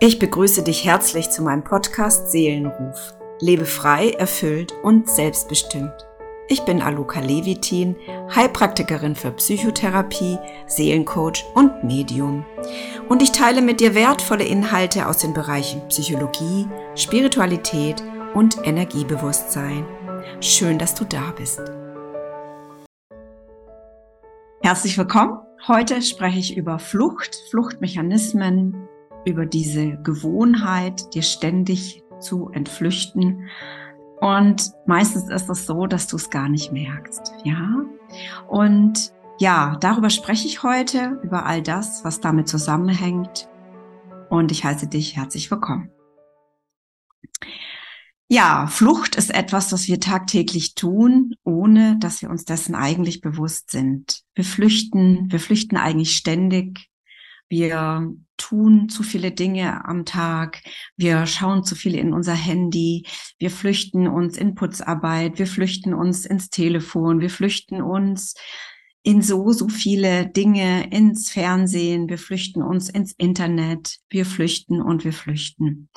Ich begrüße dich herzlich zu meinem Podcast Seelenruf. Lebe frei, erfüllt und selbstbestimmt. Ich bin Aluka Levitin, Heilpraktikerin für Psychotherapie, Seelencoach und Medium. Und ich teile mit dir wertvolle Inhalte aus den Bereichen Psychologie, Spiritualität und Energiebewusstsein. Schön, dass du da bist. Herzlich willkommen. Heute spreche ich über Flucht, Fluchtmechanismen, über diese Gewohnheit, dir ständig zu entflüchten. Und meistens ist es so, dass du es gar nicht merkst, ja? Und ja, darüber spreche ich heute, über all das, was damit zusammenhängt. Und ich heiße dich herzlich willkommen. Ja, Flucht ist etwas, was wir tagtäglich tun, ohne dass wir uns dessen eigentlich bewusst sind. Wir flüchten, wir flüchten eigentlich ständig wir tun zu viele Dinge am Tag, wir schauen zu viel in unser Handy, wir flüchten uns in Putzarbeit, wir flüchten uns ins Telefon, wir flüchten uns in so, so viele Dinge, ins Fernsehen, wir flüchten uns ins Internet, wir flüchten und wir flüchten.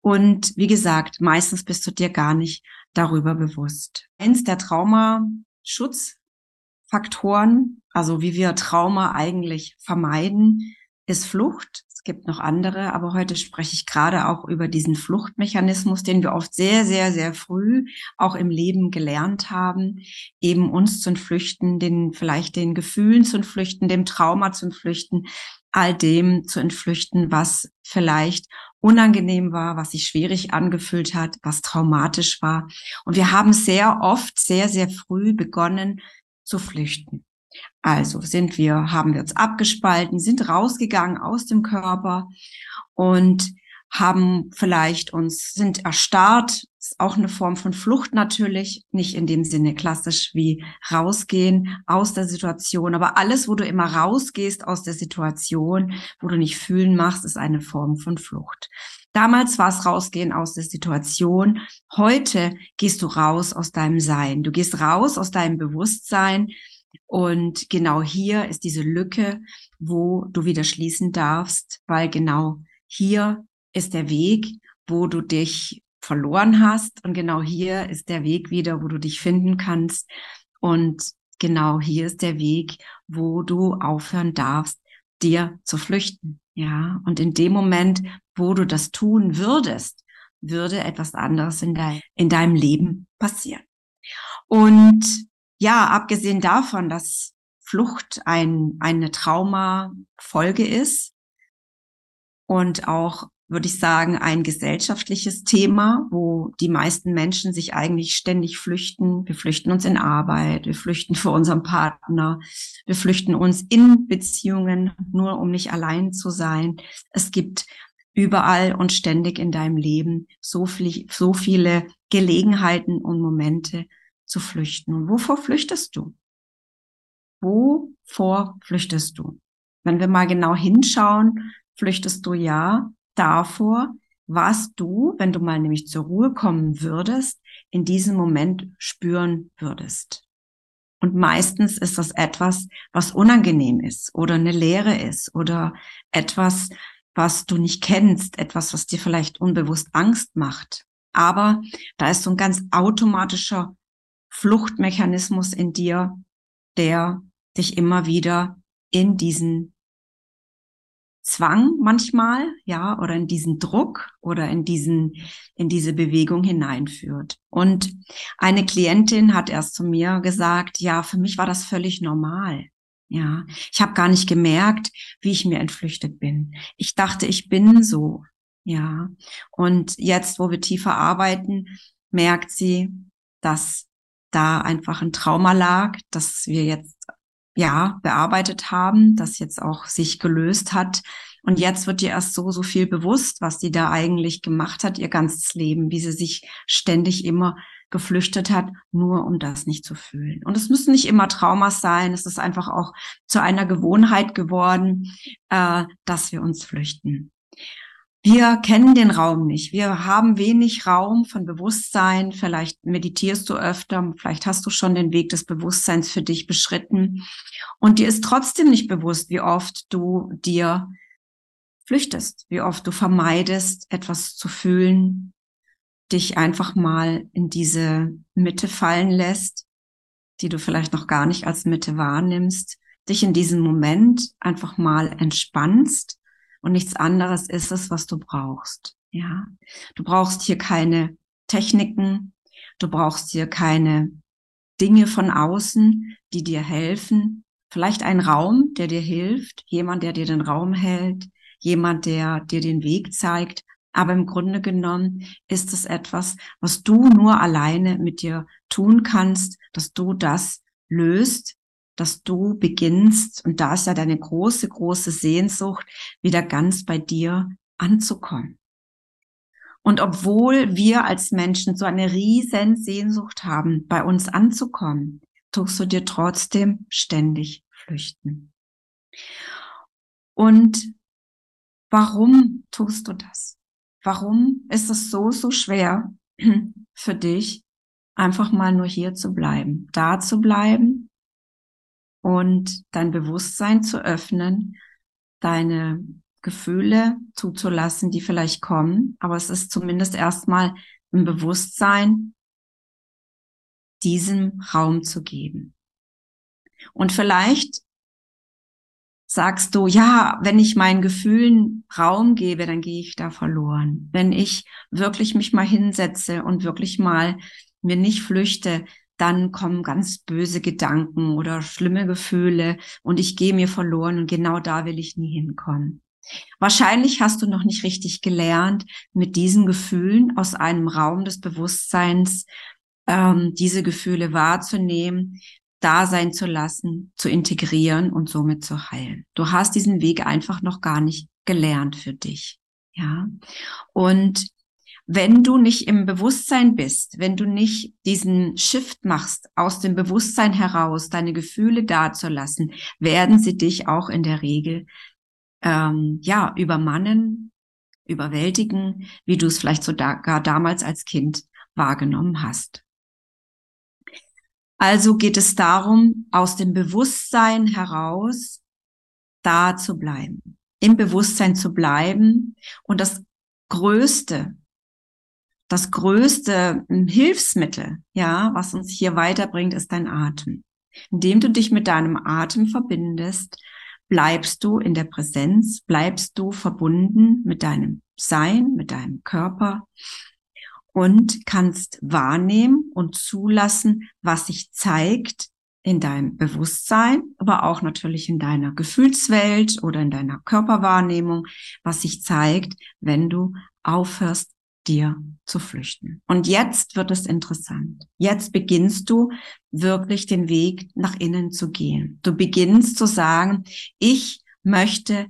Und wie gesagt, meistens bist du dir gar nicht darüber bewusst. Eins der Traumaschutzfaktoren, also wie wir Trauma eigentlich vermeiden, ist Flucht. Es gibt noch andere, aber heute spreche ich gerade auch über diesen Fluchtmechanismus, den wir oft sehr, sehr, sehr früh auch im Leben gelernt haben, eben uns zu entflüchten, den, vielleicht den Gefühlen zu entflüchten, dem Trauma zu entflüchten, all dem zu entflüchten, was vielleicht unangenehm war, was sich schwierig angefühlt hat, was traumatisch war. Und wir haben sehr oft, sehr, sehr früh begonnen zu flüchten. Also sind wir, haben wir uns abgespalten, sind rausgegangen aus dem Körper und haben vielleicht uns, sind erstarrt, ist auch eine Form von Flucht natürlich, nicht in dem Sinne klassisch wie rausgehen aus der Situation, aber alles, wo du immer rausgehst aus der Situation, wo du nicht fühlen machst, ist eine Form von Flucht. Damals war es rausgehen aus der Situation. Heute gehst du raus aus deinem Sein. Du gehst raus aus deinem Bewusstsein und genau hier ist diese Lücke, wo du wieder schließen darfst, weil genau hier ist der Weg, wo du dich verloren hast. Und genau hier ist der Weg wieder, wo du dich finden kannst. Und genau hier ist der Weg, wo du aufhören darfst, dir zu flüchten. Ja. Und in dem Moment, wo du das tun würdest, würde etwas anderes in, dein, in deinem Leben passieren. Und ja, abgesehen davon, dass Flucht ein, eine Traumafolge ist und auch, würde ich sagen, ein gesellschaftliches Thema, wo die meisten Menschen sich eigentlich ständig flüchten. Wir flüchten uns in Arbeit, wir flüchten vor unserem Partner, wir flüchten uns in Beziehungen, nur um nicht allein zu sein. Es gibt überall und ständig in deinem Leben so, viel, so viele Gelegenheiten und Momente, zu flüchten. Und wovor flüchtest du? Wovor flüchtest du? Wenn wir mal genau hinschauen, flüchtest du ja davor, was du, wenn du mal nämlich zur Ruhe kommen würdest, in diesem Moment spüren würdest. Und meistens ist das etwas, was unangenehm ist oder eine Leere ist oder etwas, was du nicht kennst, etwas, was dir vielleicht unbewusst Angst macht. Aber da ist so ein ganz automatischer Fluchtmechanismus in dir, der dich immer wieder in diesen Zwang manchmal, ja, oder in diesen Druck oder in diesen, in diese Bewegung hineinführt. Und eine Klientin hat erst zu mir gesagt, ja, für mich war das völlig normal. Ja, ich habe gar nicht gemerkt, wie ich mir entflüchtet bin. Ich dachte, ich bin so. Ja, und jetzt, wo wir tiefer arbeiten, merkt sie, dass da einfach ein Trauma lag, das wir jetzt ja bearbeitet haben, das jetzt auch sich gelöst hat. Und jetzt wird ihr erst so, so viel bewusst, was sie da eigentlich gemacht hat, ihr ganzes Leben, wie sie sich ständig immer geflüchtet hat, nur um das nicht zu fühlen. Und es müssen nicht immer Traumas sein, es ist einfach auch zu einer Gewohnheit geworden, äh, dass wir uns flüchten. Wir kennen den Raum nicht. Wir haben wenig Raum von Bewusstsein. Vielleicht meditierst du öfter. Vielleicht hast du schon den Weg des Bewusstseins für dich beschritten. Und dir ist trotzdem nicht bewusst, wie oft du dir flüchtest, wie oft du vermeidest, etwas zu fühlen, dich einfach mal in diese Mitte fallen lässt, die du vielleicht noch gar nicht als Mitte wahrnimmst, dich in diesem Moment einfach mal entspannst und nichts anderes ist es, was du brauchst. Ja, du brauchst hier keine Techniken, du brauchst hier keine Dinge von außen, die dir helfen. Vielleicht ein Raum, der dir hilft, jemand, der dir den Raum hält, jemand, der dir den Weg zeigt. Aber im Grunde genommen ist es etwas, was du nur alleine mit dir tun kannst, dass du das löst, dass du beginnst, und da ist ja deine große, große Sehnsucht, wieder ganz bei dir anzukommen. Und obwohl wir als Menschen so eine riesen Sehnsucht haben, bei uns anzukommen, tust du dir trotzdem ständig flüchten. Und warum tust du das? Warum ist es so, so schwer für dich, einfach mal nur hier zu bleiben, da zu bleiben und dein Bewusstsein zu öffnen, deine Gefühle zuzulassen, die vielleicht kommen, aber es ist zumindest erstmal im Bewusstsein, diesem Raum zu geben. Und vielleicht sagst du, ja, wenn ich meinen Gefühlen Raum gebe, dann gehe ich da verloren. Wenn ich wirklich mich mal hinsetze und wirklich mal mir nicht flüchte, dann kommen ganz böse Gedanken oder schlimme Gefühle und ich gehe mir verloren und genau da will ich nie hinkommen. Wahrscheinlich hast du noch nicht richtig gelernt, mit diesen Gefühlen aus einem Raum des Bewusstseins ähm, diese Gefühle wahrzunehmen, da sein zu lassen, zu integrieren und somit zu heilen. Du hast diesen Weg einfach noch gar nicht gelernt für dich. Ja. Und wenn du nicht im Bewusstsein bist, wenn du nicht diesen Shift machst, aus dem Bewusstsein heraus deine Gefühle dazulassen, werden sie dich auch in der Regel ähm, ja übermannen, überwältigen, wie du es vielleicht sogar damals als Kind wahrgenommen hast. Also geht es darum, aus dem Bewusstsein heraus da zu bleiben, im Bewusstsein zu bleiben und das Größte, das größte hm, Hilfsmittel, ja, was uns hier weiterbringt, ist dein Atem. Indem du dich mit deinem Atem verbindest, bleibst du in der Präsenz, bleibst du verbunden mit deinem Sein, mit deinem Körper und kannst wahrnehmen und zulassen, was sich zeigt in deinem Bewusstsein, aber auch natürlich in deiner Gefühlswelt oder in deiner Körperwahrnehmung, was sich zeigt, wenn du aufhörst, dir zu flüchten. Und jetzt wird es interessant. Jetzt beginnst du wirklich den Weg nach innen zu gehen. Du beginnst zu sagen, ich möchte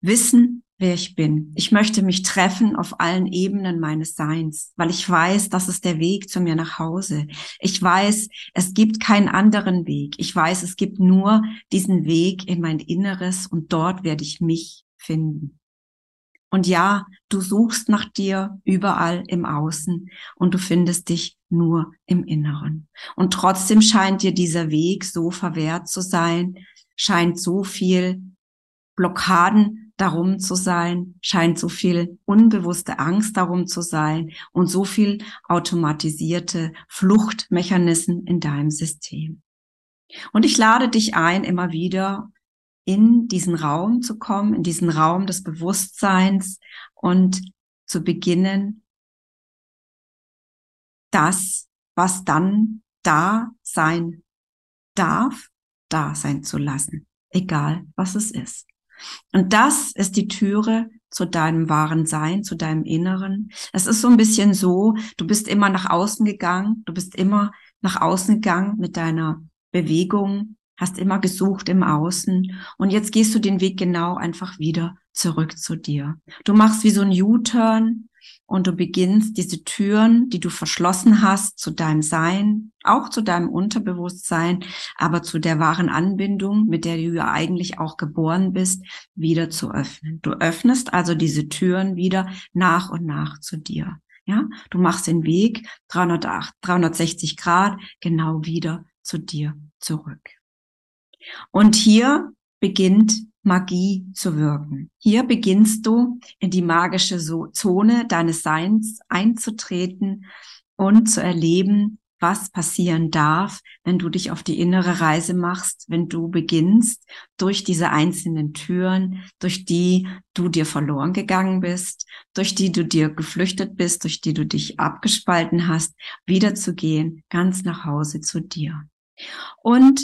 wissen, wer ich bin. Ich möchte mich treffen auf allen Ebenen meines Seins, weil ich weiß, das ist der Weg zu mir nach Hause. Ich weiß, es gibt keinen anderen Weg. Ich weiß, es gibt nur diesen Weg in mein Inneres und dort werde ich mich finden. Und ja, du suchst nach dir überall im Außen und du findest dich nur im Inneren. Und trotzdem scheint dir dieser Weg so verwehrt zu sein, scheint so viel Blockaden darum zu sein, scheint so viel unbewusste Angst darum zu sein und so viel automatisierte Fluchtmechanismen in deinem System. Und ich lade dich ein, immer wieder in diesen Raum zu kommen, in diesen Raum des Bewusstseins und zu beginnen, das, was dann da sein darf, da sein zu lassen, egal was es ist. Und das ist die Türe zu deinem wahren Sein, zu deinem Inneren. Es ist so ein bisschen so, du bist immer nach außen gegangen, du bist immer nach außen gegangen mit deiner Bewegung, hast immer gesucht im Außen und jetzt gehst du den Weg genau einfach wieder zurück zu dir. Du machst wie so ein U-Turn und du beginnst diese Türen, die du verschlossen hast, zu deinem Sein, auch zu deinem Unterbewusstsein, aber zu der wahren Anbindung, mit der du ja eigentlich auch geboren bist, wieder zu öffnen. Du öffnest also diese Türen wieder nach und nach zu dir. Ja, du machst den Weg 308, 360 Grad genau wieder zu dir zurück. Und hier beginnt Magie zu wirken. Hier beginnst du in die magische Zone deines Seins einzutreten und zu erleben, was passieren darf, wenn du dich auf die innere Reise machst, wenn du beginnst, durch diese einzelnen Türen, durch die du dir verloren gegangen bist, durch die du dir geflüchtet bist, durch die du dich abgespalten hast, wiederzugehen, ganz nach Hause zu dir. Und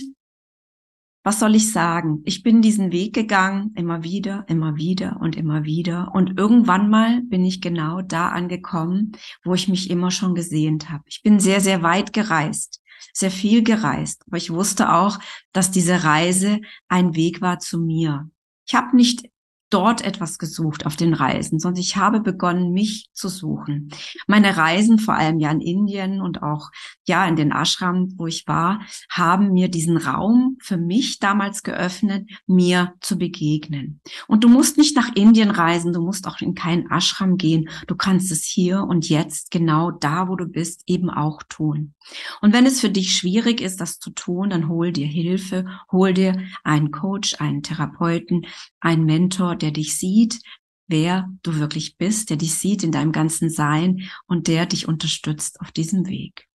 was soll ich sagen? Ich bin diesen Weg gegangen, immer wieder, immer wieder und immer wieder. Und irgendwann mal bin ich genau da angekommen, wo ich mich immer schon gesehnt habe. Ich bin sehr, sehr weit gereist, sehr viel gereist. Aber ich wusste auch, dass diese Reise ein Weg war zu mir. Ich habe nicht dort etwas gesucht auf den Reisen, sondern ich habe begonnen, mich zu suchen. Meine Reisen, vor allem ja in Indien und auch ja in den Ashram, wo ich war, haben mir diesen Raum für mich damals geöffnet, mir zu begegnen. Und du musst nicht nach Indien reisen, du musst auch in keinen Ashram gehen. Du kannst es hier und jetzt genau da, wo du bist, eben auch tun. Und wenn es für dich schwierig ist, das zu tun, dann hol dir Hilfe, hol dir einen Coach, einen Therapeuten, einen Mentor, der dich sieht, wer du wirklich bist, der dich sieht in deinem ganzen Sein und der dich unterstützt auf diesem Weg.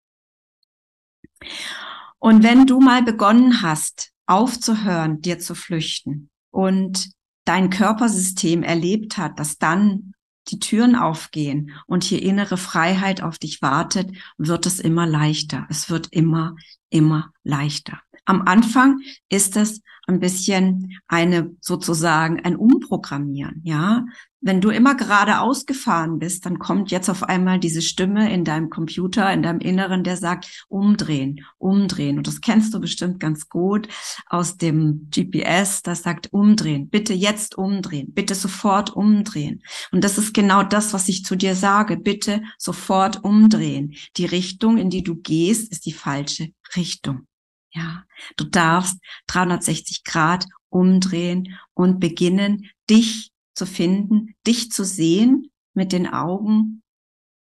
Und wenn du mal begonnen hast, aufzuhören, dir zu flüchten und dein Körpersystem erlebt hat, dass dann die Türen aufgehen und hier innere Freiheit auf dich wartet, wird es immer leichter. Es wird immer, immer leichter. Am Anfang ist es ein bisschen eine sozusagen ein Umprogrammieren, ja. Wenn du immer geradeaus gefahren bist, dann kommt jetzt auf einmal diese Stimme in deinem Computer, in deinem Inneren, der sagt, umdrehen, umdrehen. Und das kennst du bestimmt ganz gut aus dem GPS, das sagt, umdrehen, bitte jetzt umdrehen, bitte sofort umdrehen. Und das ist genau das, was ich zu dir sage, bitte sofort umdrehen. Die Richtung, in die du gehst, ist die falsche Richtung. Ja, du darfst 360 Grad umdrehen und beginnen, dich zu finden, dich zu sehen mit den Augen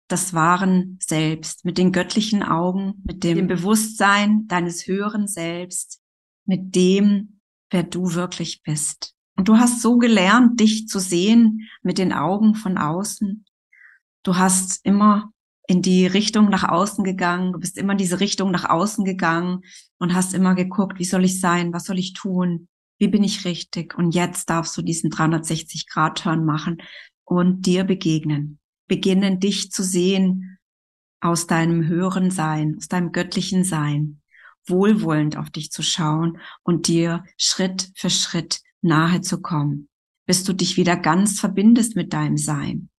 des wahren Selbst, mit den göttlichen Augen, mit dem Bewusstsein deines höheren Selbst, mit dem, wer du wirklich bist. Und du hast so gelernt, dich zu sehen mit den Augen von außen. Du hast immer in die Richtung nach außen gegangen, du bist immer in diese Richtung nach außen gegangen und hast immer geguckt, wie soll ich sein, was soll ich tun, wie bin ich richtig? Und jetzt darfst du diesen 360 Grad Turn machen und dir begegnen, beginnen dich zu sehen aus deinem höheren Sein, aus deinem göttlichen Sein, wohlwollend auf dich zu schauen und dir Schritt für Schritt nahe zu kommen, bis du dich wieder ganz verbindest mit deinem Sein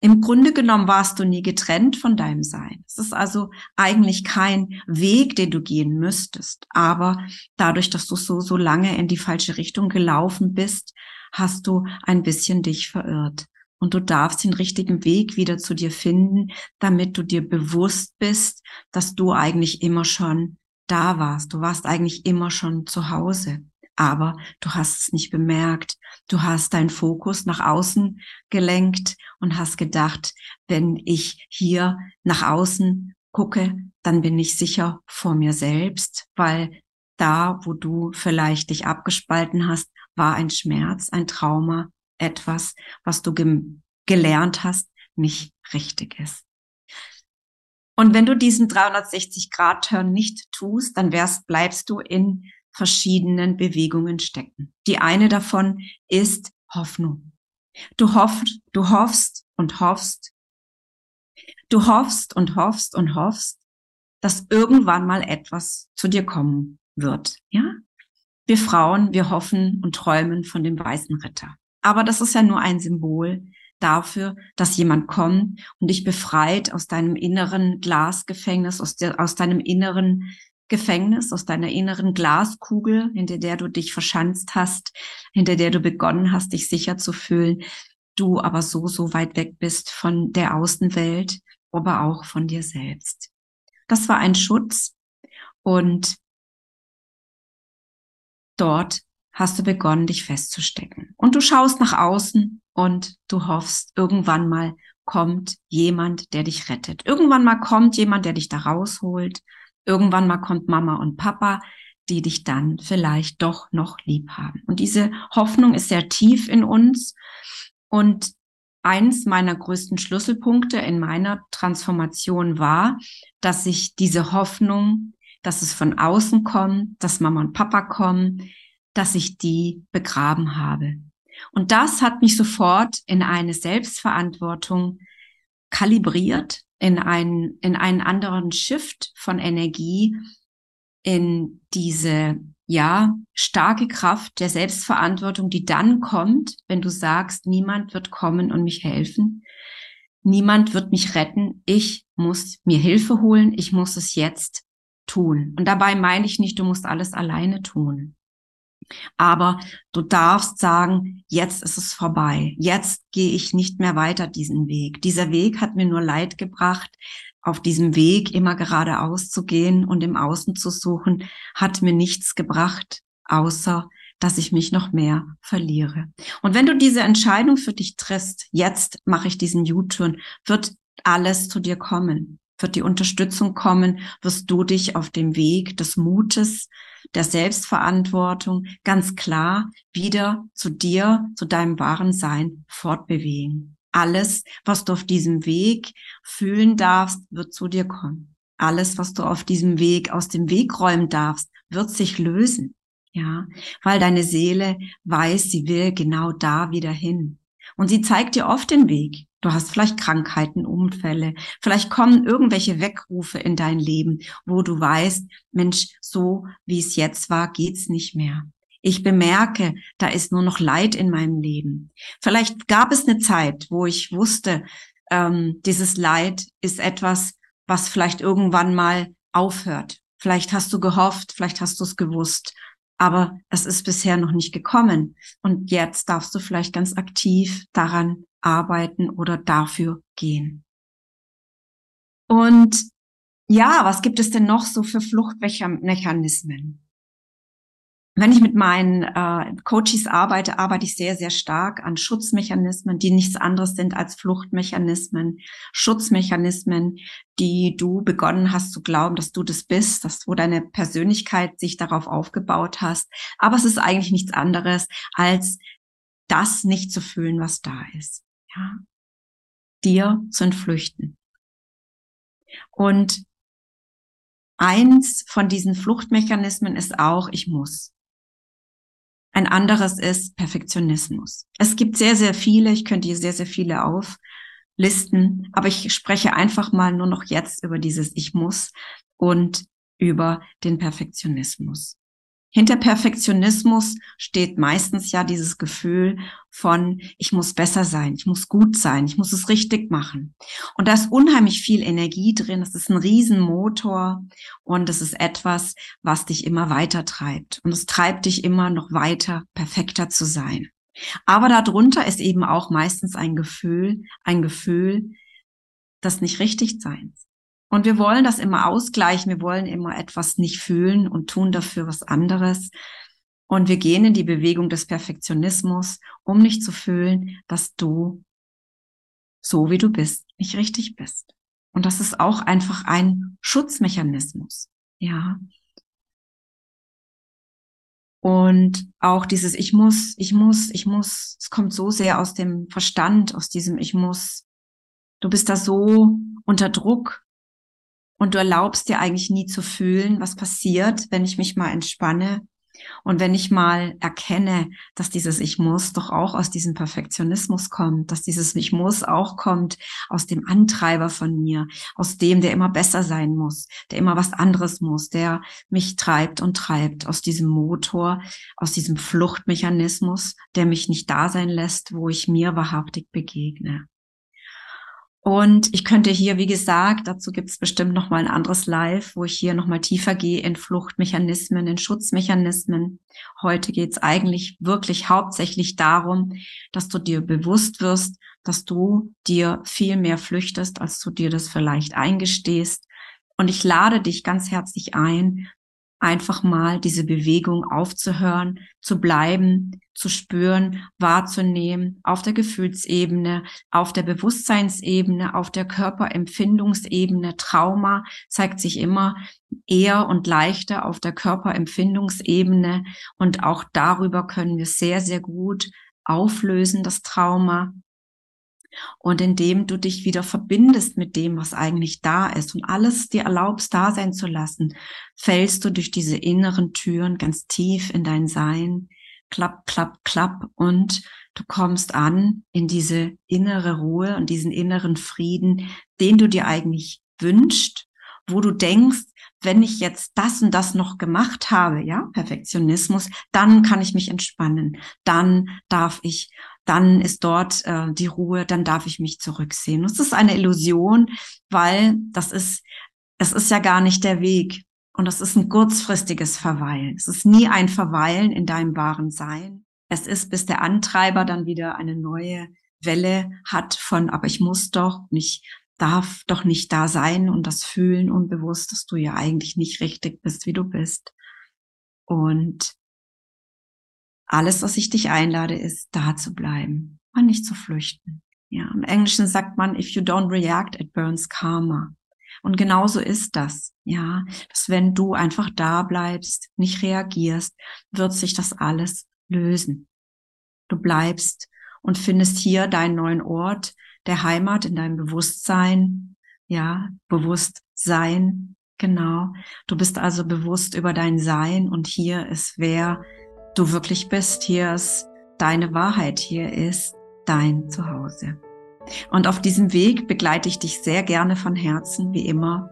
im Grunde genommen warst du nie getrennt von deinem Sein. Es ist also eigentlich kein Weg, den du gehen müsstest. Aber dadurch, dass du so, so lange in die falsche Richtung gelaufen bist, hast du ein bisschen dich verirrt. Und du darfst den richtigen Weg wieder zu dir finden, damit du dir bewusst bist, dass du eigentlich immer schon da warst. Du warst eigentlich immer schon zu Hause aber du hast es nicht bemerkt. Du hast deinen Fokus nach außen gelenkt und hast gedacht, wenn ich hier nach außen gucke, dann bin ich sicher vor mir selbst, weil da, wo du vielleicht dich abgespalten hast, war ein Schmerz, ein Trauma, etwas, was du gelernt hast, nicht richtig ist. Und wenn du diesen 360-Grad-Turn nicht tust, dann wärst, bleibst du in verschiedenen Bewegungen stecken. Die eine davon ist Hoffnung. Du hoffst, du hoffst und hoffst. Du hoffst und hoffst und hoffst, dass irgendwann mal etwas zu dir kommen wird. Ja? Wir Frauen, wir hoffen und träumen von dem weißen Ritter. Aber das ist ja nur ein Symbol dafür, dass jemand kommt und dich befreit aus deinem inneren Glasgefängnis, aus, der, aus deinem inneren Gefängnis, aus deiner inneren Glaskugel, hinter der du dich verschanzt hast, hinter der du begonnen hast, dich sicher zu fühlen, du aber so, so weit weg bist von der Außenwelt, aber auch von dir selbst. Das war ein Schutz und dort hast du begonnen, dich festzustecken. Und du schaust nach außen und du hoffst, irgendwann mal kommt jemand, der dich rettet. Irgendwann mal kommt jemand, der dich da rausholt. Irgendwann mal kommt Mama und Papa, die dich dann vielleicht doch noch lieb haben. Und diese Hoffnung ist sehr tief in uns. Und eins meiner größten Schlüsselpunkte in meiner Transformation war, dass ich diese Hoffnung, dass es von außen kommt, dass Mama und Papa kommen, dass ich die begraben habe. Und das hat mich sofort in eine Selbstverantwortung kalibriert, in einen, in einen anderen Shift von Energie, in diese, ja, starke Kraft der Selbstverantwortung, die dann kommt, wenn du sagst, niemand wird kommen und mich helfen. Niemand wird mich retten. Ich muss mir Hilfe holen. Ich muss es jetzt tun. Und dabei meine ich nicht, du musst alles alleine tun. Aber du darfst sagen, jetzt ist es vorbei. Jetzt gehe ich nicht mehr weiter diesen Weg. Dieser Weg hat mir nur Leid gebracht. Auf diesem Weg immer geradeaus zu gehen und im Außen zu suchen, hat mir nichts gebracht, außer dass ich mich noch mehr verliere. Und wenn du diese Entscheidung für dich triffst, jetzt mache ich diesen U-Turn, wird alles zu dir kommen wird die Unterstützung kommen, wirst du dich auf dem Weg des Mutes, der Selbstverantwortung ganz klar wieder zu dir, zu deinem wahren Sein fortbewegen. Alles, was du auf diesem Weg fühlen darfst, wird zu dir kommen. Alles, was du auf diesem Weg aus dem Weg räumen darfst, wird sich lösen. Ja, weil deine Seele weiß, sie will genau da wieder hin. Und sie zeigt dir oft den Weg. Du hast vielleicht Krankheiten, Unfälle, vielleicht kommen irgendwelche Wegrufe in dein Leben, wo du weißt, Mensch, so wie es jetzt war, geht's nicht mehr. Ich bemerke, da ist nur noch Leid in meinem Leben. Vielleicht gab es eine Zeit, wo ich wusste, ähm, dieses Leid ist etwas, was vielleicht irgendwann mal aufhört. Vielleicht hast du gehofft, vielleicht hast du es gewusst, aber es ist bisher noch nicht gekommen. Und jetzt darfst du vielleicht ganz aktiv daran arbeiten oder dafür gehen. Und ja, was gibt es denn noch so für Fluchtmechanismen? Wenn ich mit meinen äh, Coaches arbeite, arbeite ich sehr, sehr stark an Schutzmechanismen, die nichts anderes sind als Fluchtmechanismen, Schutzmechanismen, die du begonnen hast zu glauben, dass du das bist, dass wo deine Persönlichkeit sich darauf aufgebaut hast. Aber es ist eigentlich nichts anderes als das nicht zu fühlen, was da ist ja, dir zu entflüchten. Und eins von diesen Fluchtmechanismen ist auch, ich muss. Ein anderes ist Perfektionismus. Es gibt sehr, sehr viele, ich könnte hier sehr, sehr viele auflisten, aber ich spreche einfach mal nur noch jetzt über dieses Ich muss und über den Perfektionismus. Hinter Perfektionismus steht meistens ja dieses Gefühl von, ich muss besser sein, ich muss gut sein, ich muss es richtig machen. Und da ist unheimlich viel Energie drin, das ist ein Riesenmotor und es ist etwas, was dich immer weiter treibt. Und es treibt dich immer noch weiter, perfekter zu sein. Aber darunter ist eben auch meistens ein Gefühl, ein Gefühl, das nicht richtig sein. Und wir wollen das immer ausgleichen. Wir wollen immer etwas nicht fühlen und tun dafür was anderes. Und wir gehen in die Bewegung des Perfektionismus, um nicht zu fühlen, dass du so wie du bist, nicht richtig bist. Und das ist auch einfach ein Schutzmechanismus. Ja. Und auch dieses Ich muss, ich muss, ich muss, es kommt so sehr aus dem Verstand, aus diesem Ich muss. Du bist da so unter Druck, und du erlaubst dir eigentlich nie zu fühlen, was passiert, wenn ich mich mal entspanne und wenn ich mal erkenne, dass dieses Ich muss doch auch aus diesem Perfektionismus kommt, dass dieses Ich muss auch kommt aus dem Antreiber von mir, aus dem, der immer besser sein muss, der immer was anderes muss, der mich treibt und treibt, aus diesem Motor, aus diesem Fluchtmechanismus, der mich nicht da sein lässt, wo ich mir wahrhaftig begegne. Und ich könnte hier, wie gesagt, dazu gibt es bestimmt noch mal ein anderes Live, wo ich hier noch mal tiefer gehe in Fluchtmechanismen, in Schutzmechanismen. Heute geht es eigentlich wirklich hauptsächlich darum, dass du dir bewusst wirst, dass du dir viel mehr flüchtest, als du dir das vielleicht eingestehst. Und ich lade dich ganz herzlich ein, einfach mal diese Bewegung aufzuhören, zu bleiben, zu spüren, wahrzunehmen, auf der Gefühlsebene, auf der Bewusstseinsebene, auf der Körperempfindungsebene. Trauma zeigt sich immer eher und leichter auf der Körperempfindungsebene und auch darüber können wir sehr, sehr gut auflösen, das Trauma. Und indem du dich wieder verbindest mit dem, was eigentlich da ist und alles dir erlaubst, da sein zu lassen, fällst du durch diese inneren Türen ganz tief in dein Sein, klapp, klapp, klapp. Und du kommst an in diese innere Ruhe und diesen inneren Frieden, den du dir eigentlich wünschst, wo du denkst, wenn ich jetzt das und das noch gemacht habe, ja, Perfektionismus, dann kann ich mich entspannen, dann darf ich, dann ist dort äh, die Ruhe, dann darf ich mich zurücksehen. Das ist eine Illusion, weil das ist, es ist ja gar nicht der Weg. Und das ist ein kurzfristiges Verweilen. Es ist nie ein Verweilen in deinem wahren Sein. Es ist, bis der Antreiber dann wieder eine neue Welle hat von, aber ich muss doch nicht darf doch nicht da sein und das fühlen unbewusst, dass du ja eigentlich nicht richtig bist, wie du bist. Und alles, was ich dich einlade, ist, da zu bleiben und nicht zu flüchten. Ja, im Englischen sagt man, if you don't react, it burns karma. Und genauso ist das, ja, dass wenn du einfach da bleibst, nicht reagierst, wird sich das alles lösen. Du bleibst und findest hier deinen neuen Ort, der Heimat, in deinem Bewusstsein, ja, Bewusstsein, genau. Du bist also bewusst über dein Sein und hier ist, wer du wirklich bist. Hier ist deine Wahrheit. Hier ist dein Zuhause. Und auf diesem Weg begleite ich dich sehr gerne von Herzen, wie immer.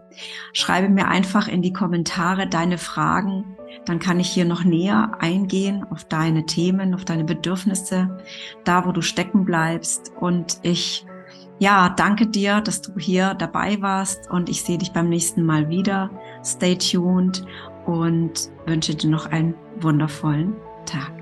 Schreibe mir einfach in die Kommentare deine Fragen, dann kann ich hier noch näher eingehen auf deine Themen, auf deine Bedürfnisse, da wo du stecken bleibst. Und ich ja, danke dir, dass du hier dabei warst und ich sehe dich beim nächsten Mal wieder. Stay tuned und wünsche dir noch einen wundervollen Tag.